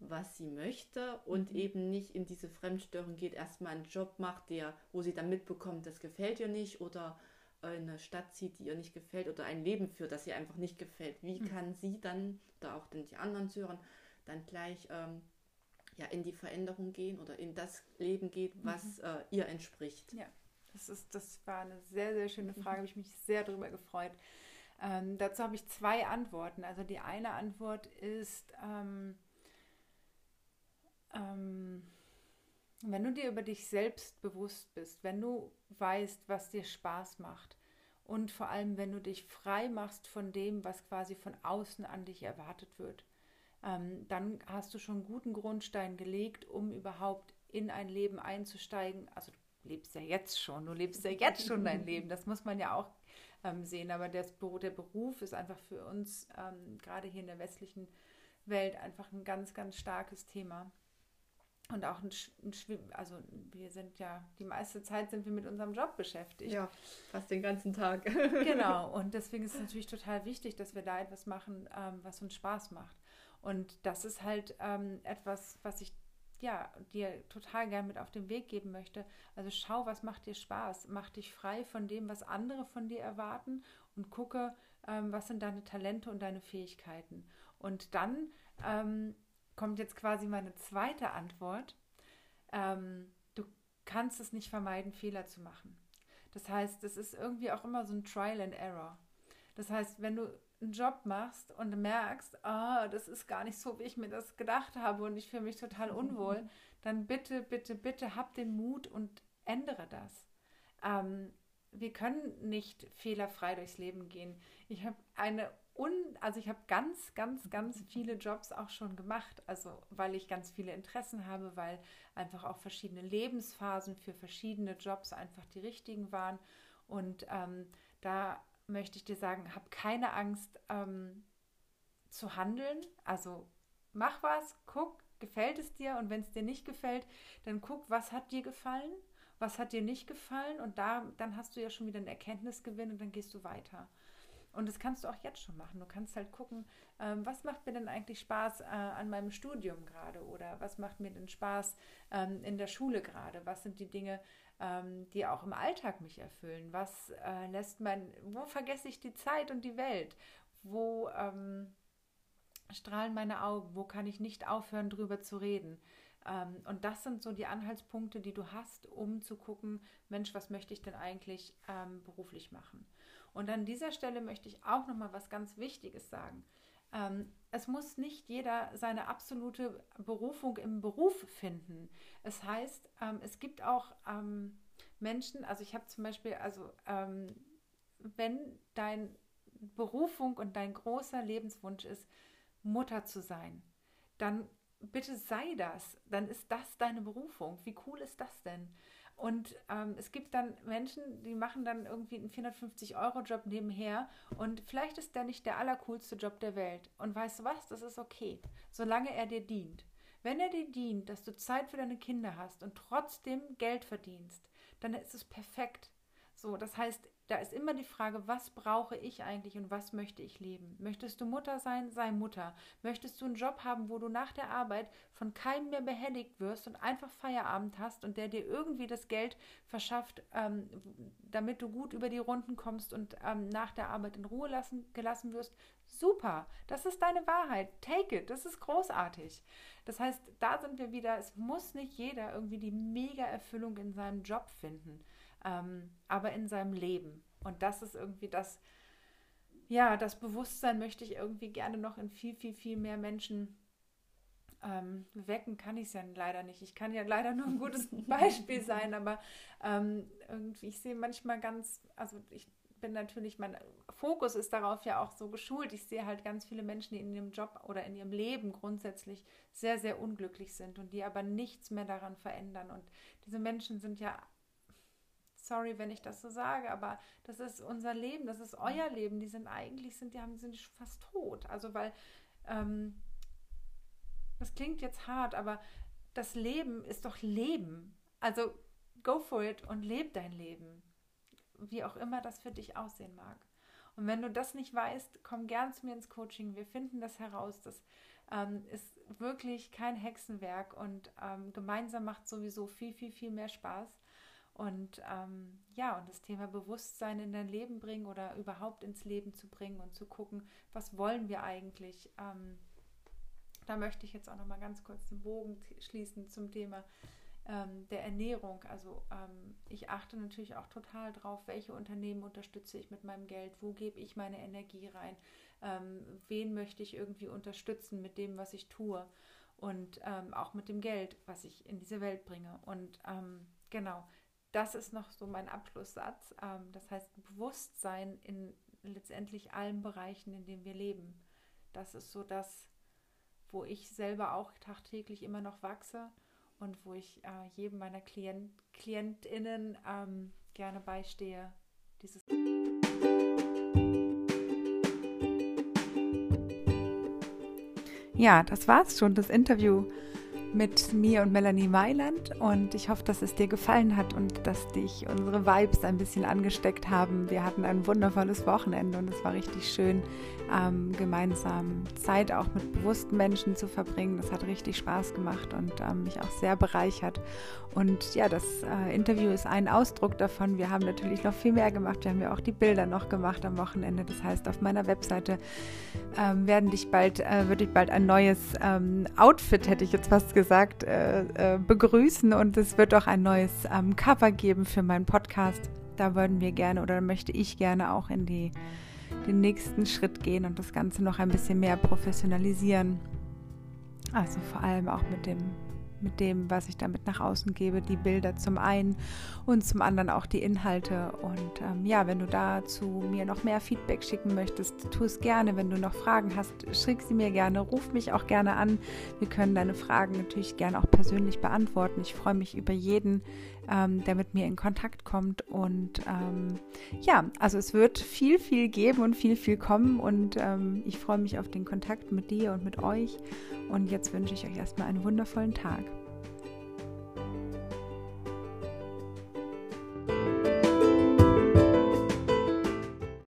was sie möchte und mhm. eben nicht in diese Fremdstörung geht, erstmal einen Job macht, der, wo sie dann mitbekommt, das gefällt ihr nicht oder eine Stadt zieht, die ihr nicht gefällt oder ein Leben führt, das ihr einfach nicht gefällt. Wie mhm. kann sie dann, oder auch die anderen Zuhörer, dann gleich ähm, ja, in die Veränderung gehen oder in das Leben geht, was mhm. äh, ihr entspricht? Ja, das, ist, das war eine sehr, sehr schöne Frage, habe ich mich sehr darüber gefreut. Ähm, dazu habe ich zwei Antworten. Also die eine Antwort ist, ähm, ähm, wenn du dir über dich selbst bewusst bist, wenn du weißt, was dir Spaß macht und vor allem, wenn du dich frei machst von dem, was quasi von außen an dich erwartet wird, ähm, dann hast du schon guten Grundstein gelegt, um überhaupt in ein Leben einzusteigen. Also du lebst ja jetzt schon, du lebst ja jetzt schon dein Leben, das muss man ja auch ähm, sehen. Aber der, der Beruf ist einfach für uns, ähm, gerade hier in der westlichen Welt, einfach ein ganz, ganz starkes Thema. Und auch ein, ein also wir sind ja, die meiste Zeit sind wir mit unserem Job beschäftigt. Ja, fast den ganzen Tag. genau, und deswegen ist es natürlich total wichtig, dass wir da etwas machen, ähm, was uns Spaß macht. Und das ist halt ähm, etwas, was ich ja, dir total gern mit auf den Weg geben möchte. Also schau, was macht dir Spaß. Mach dich frei von dem, was andere von dir erwarten und gucke, ähm, was sind deine Talente und deine Fähigkeiten. Und dann ähm, kommt jetzt quasi meine zweite Antwort. Ähm, du kannst es nicht vermeiden, Fehler zu machen. Das heißt, es ist irgendwie auch immer so ein Trial and Error. Das heißt, wenn du einen Job machst und merkst, ah, das ist gar nicht so, wie ich mir das gedacht habe und ich fühle mich total unwohl, dann bitte, bitte, bitte hab den Mut und ändere das. Ähm, wir können nicht fehlerfrei durchs Leben gehen. Ich habe eine un, also ich habe ganz, ganz, ganz viele Jobs auch schon gemacht. Also weil ich ganz viele Interessen habe, weil einfach auch verschiedene Lebensphasen für verschiedene Jobs einfach die richtigen waren. Und ähm, da möchte ich dir sagen, hab keine Angst ähm, zu handeln. Also mach was, guck, gefällt es dir und wenn es dir nicht gefällt, dann guck, was hat dir gefallen, was hat dir nicht gefallen und da dann hast du ja schon wieder einen Erkenntnisgewinn und dann gehst du weiter. Und das kannst du auch jetzt schon machen. Du kannst halt gucken, ähm, was macht mir denn eigentlich Spaß äh, an meinem Studium gerade oder was macht mir denn Spaß ähm, in der Schule gerade? Was sind die Dinge, ähm, die auch im Alltag mich erfüllen? Was äh, lässt mein, wo vergesse ich die Zeit und die Welt? Wo ähm, strahlen meine Augen? Wo kann ich nicht aufhören, drüber zu reden? Ähm, und das sind so die Anhaltspunkte, die du hast, um zu gucken, Mensch, was möchte ich denn eigentlich ähm, beruflich machen? Und an dieser Stelle möchte ich auch noch mal was ganz Wichtiges sagen. Es muss nicht jeder seine absolute Berufung im Beruf finden. Es heißt, ähm, es gibt auch ähm, Menschen, also ich habe zum Beispiel, also ähm, wenn dein Berufung und dein großer Lebenswunsch ist, Mutter zu sein, dann bitte sei das. Dann ist das deine Berufung. Wie cool ist das denn? Und ähm, es gibt dann Menschen, die machen dann irgendwie einen 450-Euro-Job nebenher und vielleicht ist der nicht der allercoolste Job der Welt. Und weißt du was? Das ist okay, solange er dir dient. Wenn er dir dient, dass du Zeit für deine Kinder hast und trotzdem Geld verdienst, dann ist es perfekt. So, das heißt, da ist immer die Frage, was brauche ich eigentlich und was möchte ich leben? Möchtest du Mutter sein? Sei Mutter. Möchtest du einen Job haben, wo du nach der Arbeit von keinem mehr behelligt wirst und einfach Feierabend hast und der dir irgendwie das Geld verschafft, ähm, damit du gut über die Runden kommst und ähm, nach der Arbeit in Ruhe lassen, gelassen wirst? Super, das ist deine Wahrheit. Take it, das ist großartig. Das heißt, da sind wir wieder, es muss nicht jeder irgendwie die Mega-Erfüllung in seinem Job finden ähm, aber in seinem Leben. Und das ist irgendwie das, ja, das Bewusstsein möchte ich irgendwie gerne noch in viel, viel, viel mehr Menschen ähm, wecken kann ich es ja leider nicht. Ich kann ja leider nur ein gutes Beispiel sein, aber ähm, irgendwie, ich sehe manchmal ganz, also ich bin natürlich, mein Fokus ist darauf ja auch so geschult. Ich sehe halt ganz viele Menschen, die in ihrem Job oder in ihrem Leben grundsätzlich sehr, sehr unglücklich sind und die aber nichts mehr daran verändern. Und diese Menschen sind ja sorry, wenn ich das so sage, aber das ist unser Leben, das ist euer Leben. Die sind eigentlich, sind, die haben, sind fast tot. Also weil, ähm, das klingt jetzt hart, aber das Leben ist doch Leben. Also go for it und leb dein Leben. Wie auch immer das für dich aussehen mag. Und wenn du das nicht weißt, komm gern zu mir ins Coaching. Wir finden das heraus. Das ähm, ist wirklich kein Hexenwerk und ähm, gemeinsam macht sowieso viel, viel, viel mehr Spaß. Und ähm, ja, und das Thema Bewusstsein in dein Leben bringen oder überhaupt ins Leben zu bringen und zu gucken, was wollen wir eigentlich. Ähm, da möchte ich jetzt auch noch mal ganz kurz den Bogen schließen zum Thema ähm, der Ernährung. Also ähm, ich achte natürlich auch total drauf, welche Unternehmen unterstütze ich mit meinem Geld, wo gebe ich meine Energie rein, ähm, wen möchte ich irgendwie unterstützen mit dem, was ich tue und ähm, auch mit dem Geld, was ich in diese Welt bringe. Und genau, das ist noch so mein Abschlusssatz. Ähm, das heißt, Bewusstsein in letztendlich allen Bereichen, in denen wir leben. Das ist so das, wo ich selber auch tagtäglich immer noch wachse und wo ich äh, jedem meiner Klient, KlientInnen ähm, gerne beistehe. Dieses ja, das war's schon, das Interview mit mir und Melanie Mailand und ich hoffe, dass es dir gefallen hat und dass dich unsere Vibes ein bisschen angesteckt haben. Wir hatten ein wundervolles Wochenende und es war richtig schön, ähm, gemeinsam Zeit auch mit bewussten Menschen zu verbringen. Das hat richtig Spaß gemacht und ähm, mich auch sehr bereichert. Und ja, das äh, Interview ist ein Ausdruck davon. Wir haben natürlich noch viel mehr gemacht. Wir haben ja auch die Bilder noch gemacht am Wochenende. Das heißt, auf meiner Webseite ähm, werden dich bald, äh, wird dich bald ein neues ähm, Outfit, hätte ich jetzt fast gesagt, äh, äh, begrüßen. Und es wird auch ein neues ähm, Cover geben für meinen Podcast. Da würden wir gerne oder möchte ich gerne auch in die, den nächsten Schritt gehen und das Ganze noch ein bisschen mehr professionalisieren. Also vor allem auch mit dem mit dem, was ich damit nach außen gebe, die Bilder zum einen und zum anderen auch die Inhalte. Und ähm, ja, wenn du dazu mir noch mehr Feedback schicken möchtest, tu es gerne. Wenn du noch Fragen hast, schick sie mir gerne, ruf mich auch gerne an. Wir können deine Fragen natürlich gerne auch persönlich beantworten. Ich freue mich über jeden, ähm, der mit mir in Kontakt kommt. Und ähm, ja, also es wird viel, viel geben und viel, viel kommen. Und ähm, ich freue mich auf den Kontakt mit dir und mit euch. Und jetzt wünsche ich euch erstmal einen wundervollen Tag.